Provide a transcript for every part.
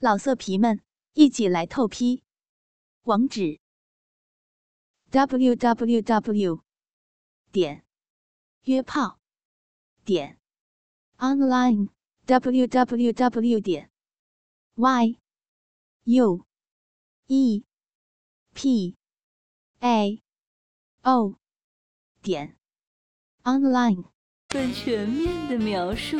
老色皮们，一起来透批！网址：w w w 点约炮点 online w w w 点 y u e p a o 点 online。更全面的描述。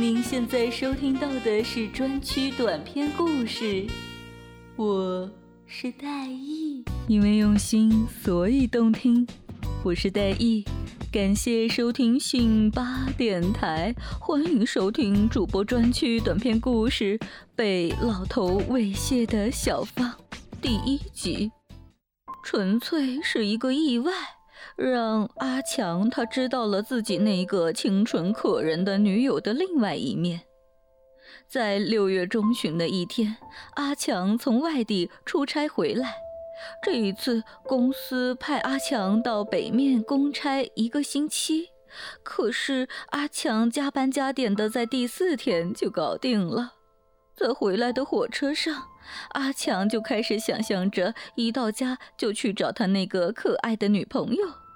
您现在收听到的是专区短篇故事，我是戴艺，因为用心，所以动听。我是戴艺，感谢收听信八电台，欢迎收听主播专区短篇故事《被老头猥亵的小芳》第一集，纯粹是一个意外。让阿强他知道了自己那个清纯可人的女友的另外一面。在六月中旬的一天，阿强从外地出差回来。这一次，公司派阿强到北面公差一个星期，可是阿强加班加点的，在第四天就搞定了。在回来的火车上。阿强就开始想象着，一到家就去找他那个可爱的女朋友。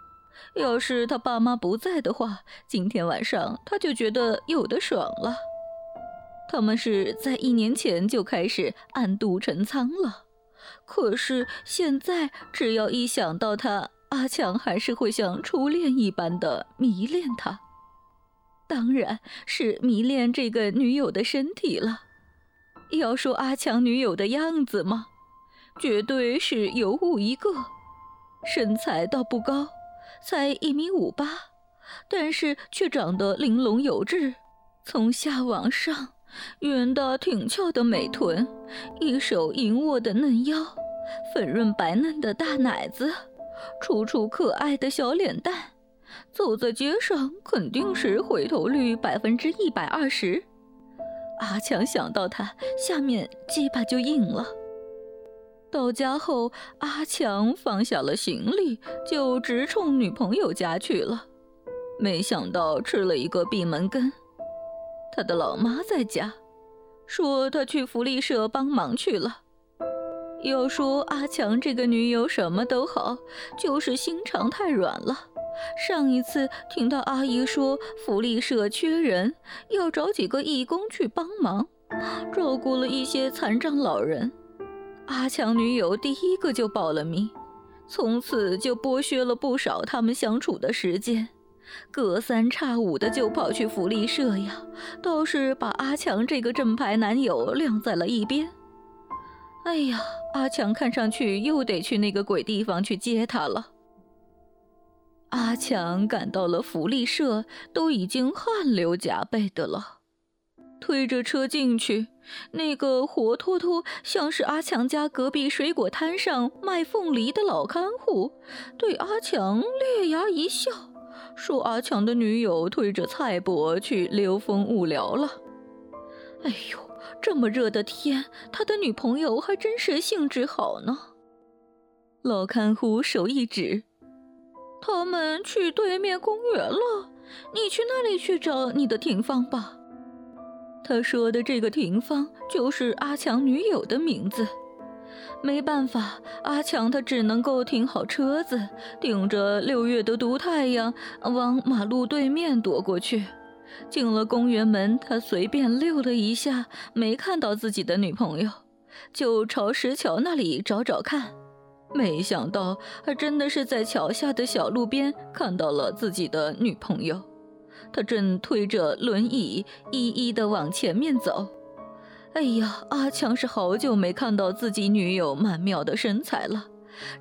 要是他爸妈不在的话，今天晚上他就觉得有的爽了。他们是在一年前就开始暗度陈仓了，可是现在只要一想到他，阿强还是会像初恋一般的迷恋他，当然是迷恋这个女友的身体了。要说阿强女友的样子吗？绝对是尤物一个，身材倒不高，才一米五八，但是却长得玲珑有致，从下往上，圆的挺翘的美臀，一手盈握的嫩腰，粉润白嫩的大奶子，楚楚可爱的小脸蛋，走在街上肯定是回头率百分之一百二十。阿强想到他，下面鸡巴就硬了。到家后，阿强放下了行李，就直冲女朋友家去了。没想到吃了一个闭门羹。他的老妈在家，说他去福利社帮忙去了。要说阿强这个女友什么都好，就是心肠太软了。上一次听到阿姨说福利社缺人，要找几个义工去帮忙，照顾了一些残障老人。阿强女友第一个就报了名，从此就剥削了不少他们相处的时间，隔三差五的就跑去福利社呀，倒是把阿强这个正牌男友晾在了一边。哎呀，阿强看上去又得去那个鬼地方去接她了。阿强赶到了福利社，都已经汗流浃背的了。推着车进去，那个活脱脱像是阿强家隔壁水果摊上卖凤梨的老看护，对阿强咧牙一笑，说：“阿强的女友推着菜钵去溜风无聊了。”哎呦，这么热的天，他的女朋友还真是兴致好呢。老看护手一指。他们去对面公园了，你去那里去找你的庭芳吧。他说的这个庭芳就是阿强女友的名字。没办法，阿强他只能够停好车子，顶着六月的毒太阳往马路对面躲过去。进了公园门，他随便溜了一下，没看到自己的女朋友，就朝石桥那里找找看。没想到，还真的是在桥下的小路边看到了自己的女朋友。他正推着轮椅，一一的往前面走。哎呀，阿强是好久没看到自己女友曼妙的身材了。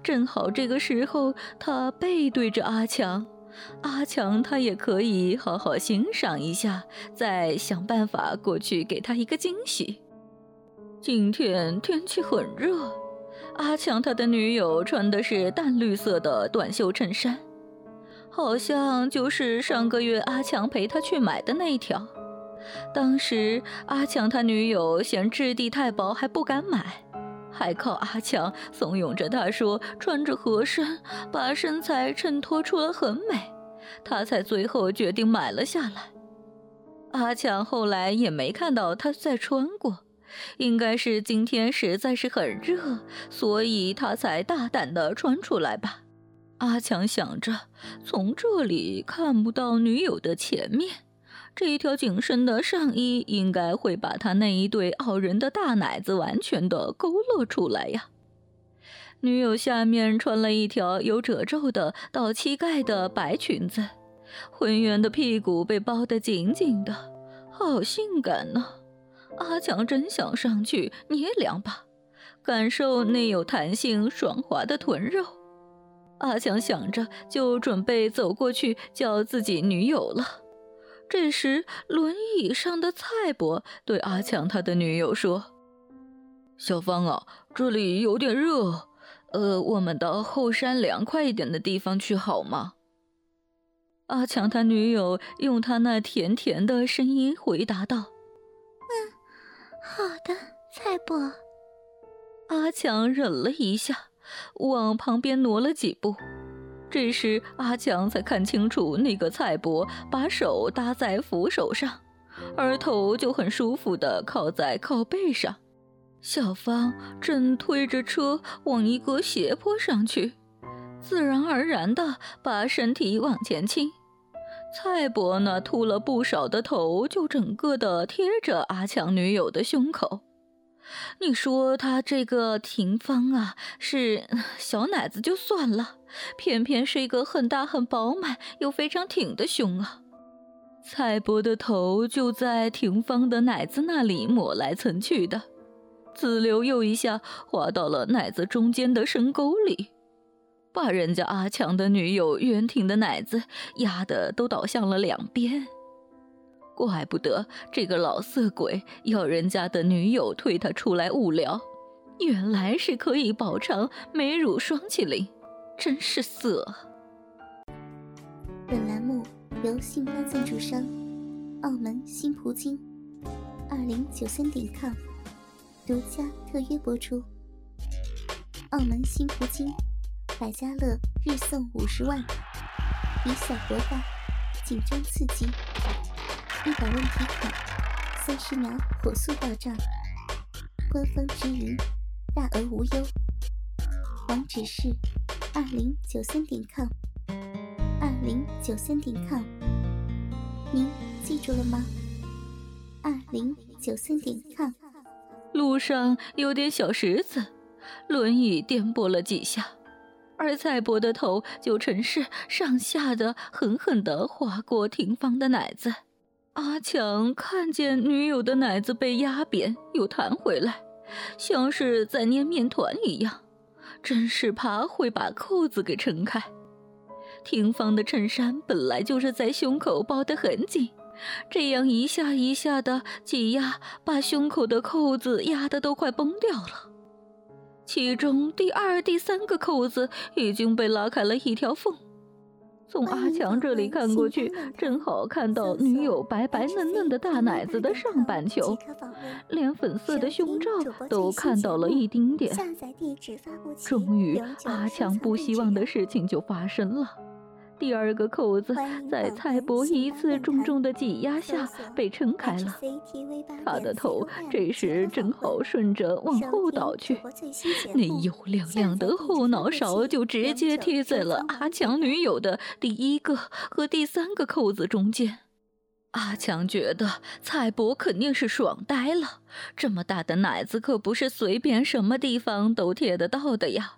正好这个时候，他背对着阿强，阿强他也可以好好欣赏一下，再想办法过去给他一个惊喜。今天天气很热。阿强他的女友穿的是淡绿色的短袖衬衫，好像就是上个月阿强陪他去买的那一条。当时阿强他女友嫌质地太薄，还不敢买，还靠阿强怂恿着他说穿着合身，把身材衬托出了很美，他才最后决定买了下来。阿强后来也没看到他再穿过。应该是今天实在是很热，所以他才大胆的穿出来吧。阿强想着，从这里看不到女友的前面，这一条紧身的上衣应该会把他那一对傲人的大奶子完全的勾勒出来呀。女友下面穿了一条有褶皱的到膝盖的白裙子，浑圆的屁股被包得紧紧的，好性感呢。阿强真想上去捏两把，感受那有弹性、爽滑的臀肉。阿强想着，就准备走过去叫自己女友了。这时，轮椅上的蔡伯对阿强他的女友说：“小芳啊，这里有点热，呃，我们到后山凉快一点的地方去好吗？”阿强他女友用他那甜甜的声音回答道：“嗯，好的，蔡伯。”阿强忍了一下。往旁边挪了几步，这时阿强才看清楚，那个蔡伯把手搭在扶手上，而头就很舒服地靠在靠背上。小芳正推着车往一个斜坡上去，自然而然地把身体往前倾。蔡伯那秃了不少的头就整个的贴着阿强女友的胸口。你说他这个廷芳啊，是小奶子就算了，偏偏是一个很大很饱满又非常挺的胸啊！蔡伯的头就在廷芳的奶子那里抹来蹭去的，子流又一下滑到了奶子中间的深沟里，把人家阿强的女友袁婷的奶子压得都倒向了两边。怪不得这个老色鬼要人家的女友推他出来无聊，原来是可以饱尝美乳双麒麟，真是色。本栏目由信发赞助商澳门新葡京二零九三点 com 独家特约播出。澳门新葡京百家乐日送五十万，以小博大，紧张刺激。一百问题卡，三十秒火速到账，官方直营，大额无忧。网址是二零九三点 com，二零九三点 com，您记住了吗？二零九三点 com。路上有点小石子，轮椅颠簸了几下，而蔡伯的头就成是上下的狠狠地划过廷芳的奶子。阿强看见女友的奶子被压扁又弹回来，像是在捏面团一样，真是怕会把扣子给撑开。廷芳的衬衫本来就是在胸口包得很紧，这样一下一下的挤压，把胸口的扣子压得都快崩掉了。其中第二、第三个扣子已经被拉开了一条缝。从阿强这里看过去，正好看到女友白白嫩嫩的大奶子的上半球，连粉色的胸罩都看到了一丁点。终于，阿强不希望的事情就发生了。第二个扣子在蔡伯一次重重的挤压下被撑开了，他的头这时正好顺着往后倒去，那油亮亮的后脑勺就直接贴在了阿强女友的第一个和第三个扣子中间。阿强觉得蔡伯肯定是爽呆了，这么大的奶子可不是随便什么地方都贴得到的呀，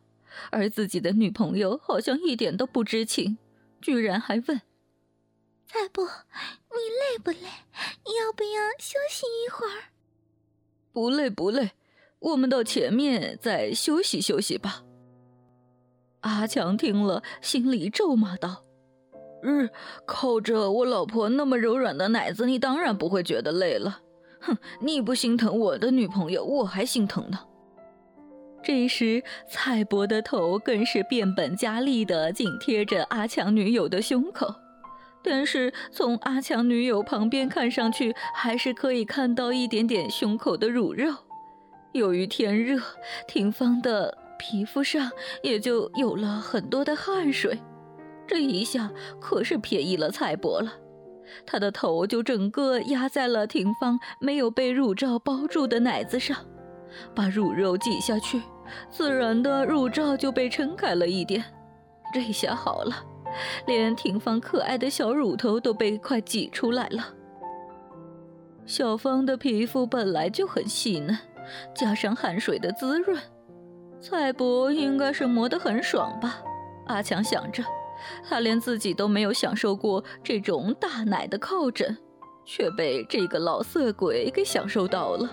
而自己的女朋友好像一点都不知情。居然还问蔡伯：“你累不累？要不要休息一会儿？”“不累不累，我们到前面再休息休息吧。”阿强听了，心里咒骂道：“日，靠着我老婆那么柔软的奶子，你当然不会觉得累了。哼，你不心疼我的女朋友，我还心疼呢。”这时，蔡伯的头更是变本加厉地紧贴着阿强女友的胸口，但是从阿强女友旁边看上去，还是可以看到一点点胸口的乳肉。由于天热，廷芳的皮肤上也就有了很多的汗水，这一下可是便宜了蔡伯了。他的头就整个压在了廷芳没有被乳罩包住的奶子上，把乳肉挤下去，自然的乳罩就被撑开了一点。这下好了，连廷芳可爱的小乳头都被快挤出来了。小芳的皮肤本来就很细嫩，加上汗水的滋润，蔡伯应该是磨得很爽吧？阿强想着。他连自己都没有享受过这种大奶的靠枕，却被这个老色鬼给享受到了。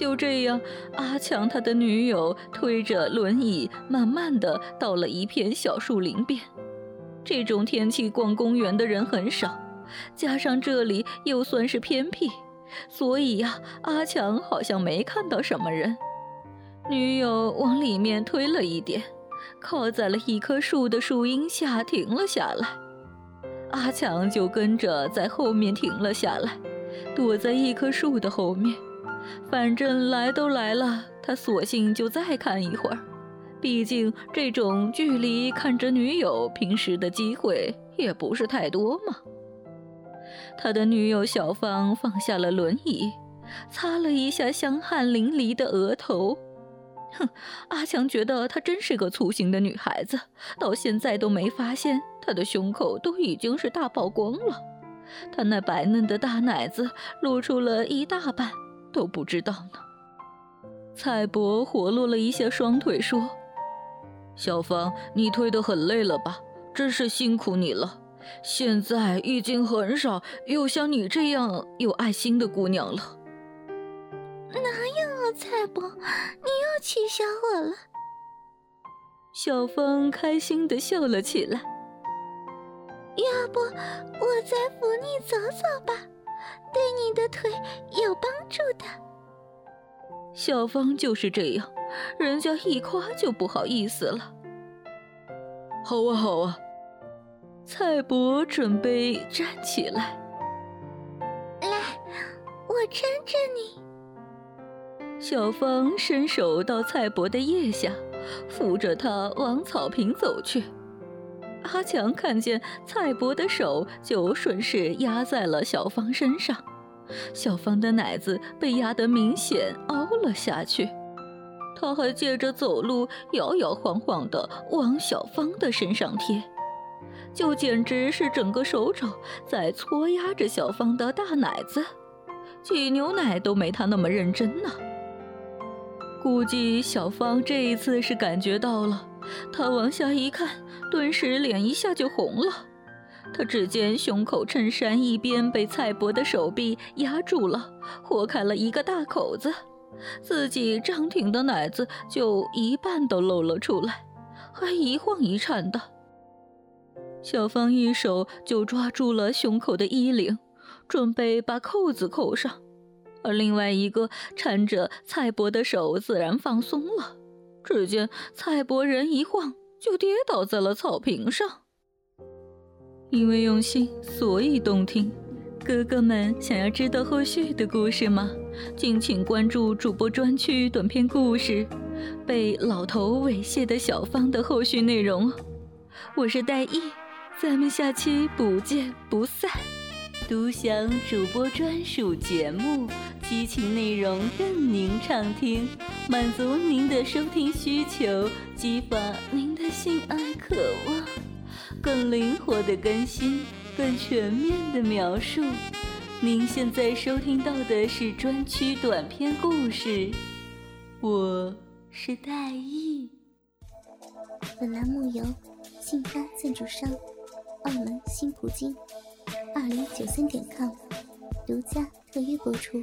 就这样，阿强他的女友推着轮椅，慢慢的到了一片小树林边。这种天气逛公园的人很少，加上这里又算是偏僻，所以呀，阿强好像没看到什么人。女友往里面推了一点。靠在了一棵树的树荫下停了下来，阿强就跟着在后面停了下来，躲在一棵树的后面。反正来都来了，他索性就再看一会儿。毕竟这种距离看着女友平时的机会也不是太多嘛。他的女友小芳放下了轮椅，擦了一下香汗淋漓的额头。哼，阿强觉得她真是个粗心的女孩子，到现在都没发现她的胸口都已经是大曝光了，她那白嫩的大奶子露出了一大半，都不知道呢。蔡伯活络了一下双腿，说：“小芳，你推得很累了吧？真是辛苦你了。现在已经很少有像你这样有爱心的姑娘了。”哪有啊，蔡伯，你又取笑我了。小芳开心的笑了起来。要不我再扶你走走吧，对你的腿有帮助的。小芳就是这样，人家一夸就不好意思了。好啊，好啊。蔡伯准备站起来。来，我搀着你。小芳伸手到蔡伯的腋下，扶着他往草坪走去。阿强看见蔡伯的手，就顺势压在了小芳身上。小芳的奶子被压得明显凹了下去，他还借着走路摇摇晃晃地往小芳的身上贴，就简直是整个手肘在搓压着小芳的大奶子，挤牛奶都没他那么认真呢。估计小芳这一次是感觉到了，他往下一看，顿时脸一下就红了。他只见胸口衬衫一边被蔡伯的手臂压住了，豁开了一个大口子，自己张挺的奶子就一半都露了出来，还一晃一颤的。小芳一手就抓住了胸口的衣领，准备把扣子扣上。而另外一个搀着蔡伯的手自然放松了，只见蔡伯人一晃就跌倒在了草坪上。因为用心，所以动听。哥哥们想要知道后续的故事吗？敬请关注主播专区短篇故事《被老头猥亵的小芳》的后续内容。我是戴艺，咱们下期不见不散。独享主播专属节目，激情内容任您畅听，满足您的收听需求，激发您的性爱渴望，更灵活的更新，更全面的描述。您现在收听到的是专区短篇故事，我是戴艺。本栏目由信发赞助商澳门新葡京。二零九三点 com 独家特约播出。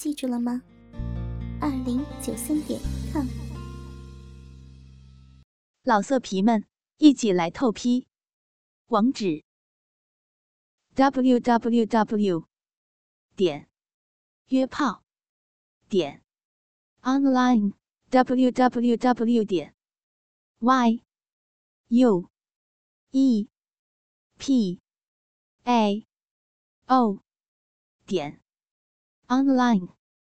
记住了吗？二零九三点 com 老色皮们一起来透批网址 www 点约炮点 online www 点 yue pao 点 online.